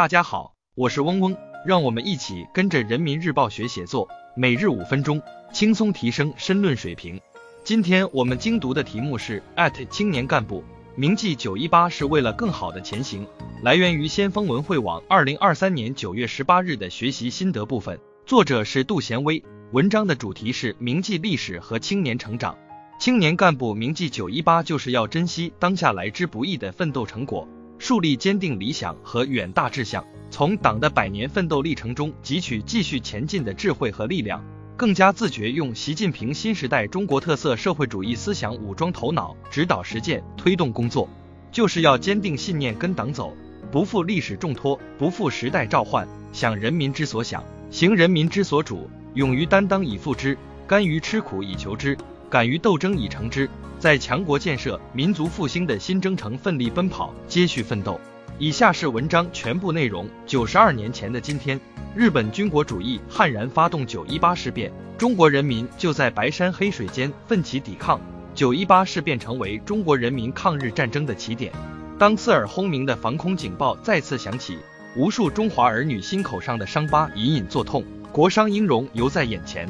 大家好，我是嗡嗡，让我们一起跟着人民日报学写作，每日五分钟，轻松提升申论水平。今天我们精读的题目是青年干部铭记九一八是为了更好的前行，来源于先锋文汇网二零二三年九月十八日的学习心得部分，作者是杜贤威，文章的主题是铭记历史和青年成长。青年干部铭记九一八，就是要珍惜当下来之不易的奋斗成果。树立坚定理想和远大志向，从党的百年奋斗历程中汲取继续前进的智慧和力量，更加自觉用习近平新时代中国特色社会主义思想武装头脑，指导实践，推动工作，就是要坚定信念，跟党走，不负历史重托，不负时代召唤，想人民之所想，行人民之所主，勇于担当以赴之，甘于吃苦以求之。敢于斗争已成之，在强国建设、民族复兴的新征程奋力奔跑，接续奋斗。以下是文章全部内容。九十二年前的今天，日本军国主义悍然发动九一八事变，中国人民就在白山黑水间奋起抵抗。九一八事变成为中国人民抗日战争的起点。当刺耳轰鸣的防空警报再次响起，无数中华儿女心口上的伤疤隐隐作痛，国殇英荣犹在眼前。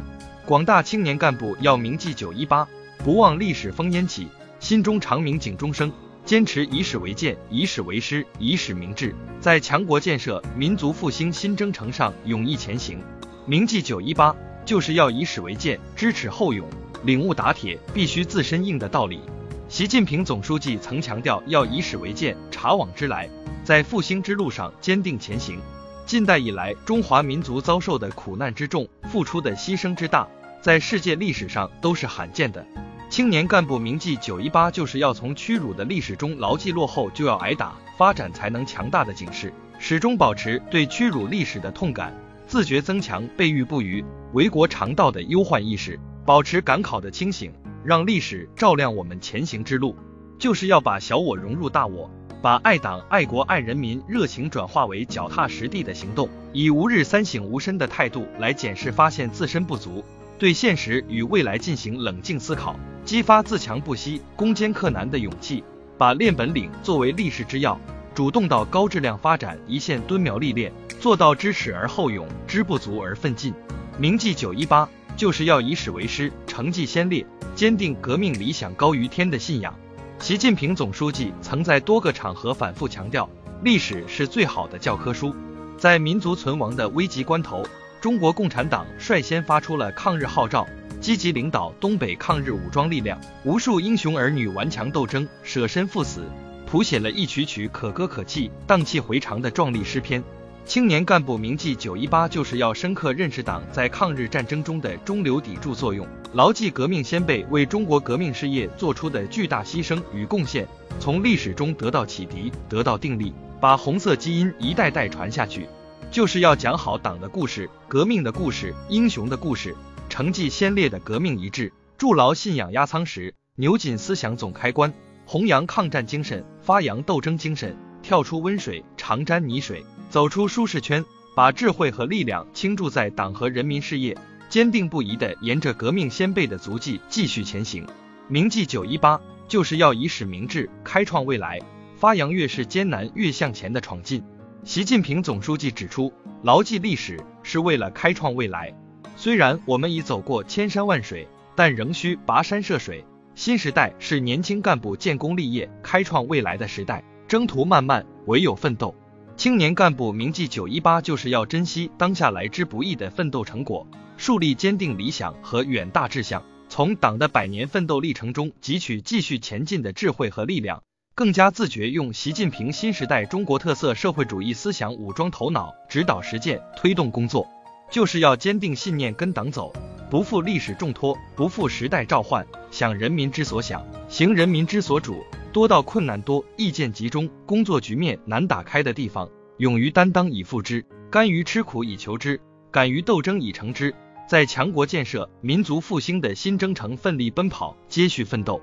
广大青年干部要铭记九一八，不忘历史烽烟起，心中长鸣警钟声，坚持以史为鉴，以史为师，以史明志，在强国建设、民族复兴新征程上勇毅前行。铭记九一八，就是要以史为鉴，知耻后勇，领悟打铁必须自身硬的道理。习近平总书记曾强调要以史为鉴，察往知来，在复兴之路上坚定前行。近代以来，中华民族遭受的苦难之重，付出的牺牲之大。在世界历史上都是罕见的。青年干部铭记九一八，就是要从屈辱的历史中牢记落后就要挨打，发展才能强大的警示，始终保持对屈辱历史的痛感，自觉增强备御不渝、为国常道的忧患意识，保持赶考的清醒，让历史照亮我们前行之路。就是要把小我融入大我，把爱党、爱国、爱人民热情转化为脚踏实地的行动，以吾日三省吾身的态度来检视发现自身不足。对现实与未来进行冷静思考，激发自强不息、攻坚克难的勇气，把练本领作为立世之要，主动到高质量发展一线蹲苗历练，做到知耻而后勇，知不足而奋进。铭记九一八，就是要以史为师，成绩先烈，坚定革命理想高于天的信仰。习近平总书记曾在多个场合反复强调，历史是最好的教科书，在民族存亡的危急关头。中国共产党率先发出了抗日号召，积极领导东北抗日武装力量，无数英雄儿女顽强斗争，舍身赴死，谱写了一曲曲可歌可泣、荡气回肠的壮丽诗篇。青年干部铭记九一八，就是要深刻认识党在抗日战争中的中流砥柱作用，牢记革命先辈为中国革命事业做出的巨大牺牲与贡献，从历史中得到启迪，得到定力，把红色基因一代代传下去。就是要讲好党的故事、革命的故事、英雄的故事，成绩先烈的革命遗志，筑牢信仰压舱石，扭紧思想总开关，弘扬抗战精神，发扬斗争精神，跳出温水长沾泥水，走出舒适圈，把智慧和力量倾注在党和人民事业，坚定不移地沿着革命先辈的足迹继续前行。铭记九一八，就是要以史明志，开创未来，发扬越是艰难越向前的闯劲。习近平总书记指出，牢记历史是为了开创未来。虽然我们已走过千山万水，但仍需跋山涉水。新时代是年轻干部建功立业、开创未来的时代，征途漫漫，唯有奋斗。青年干部铭记九一八，就是要珍惜当下来之不易的奋斗成果，树立坚定理想和远大志向，从党的百年奋斗历程中汲取继续前进的智慧和力量。更加自觉用习近平新时代中国特色社会主义思想武装头脑，指导实践，推动工作，就是要坚定信念，跟党走，不负历史重托，不负时代召唤，想人民之所想，行人民之所主，多到困难多、意见集中、工作局面难打开的地方，勇于担当以负之，甘于吃苦以求之，敢于斗争以成之，在强国建设、民族复兴的新征程奋力奔跑，接续奋斗。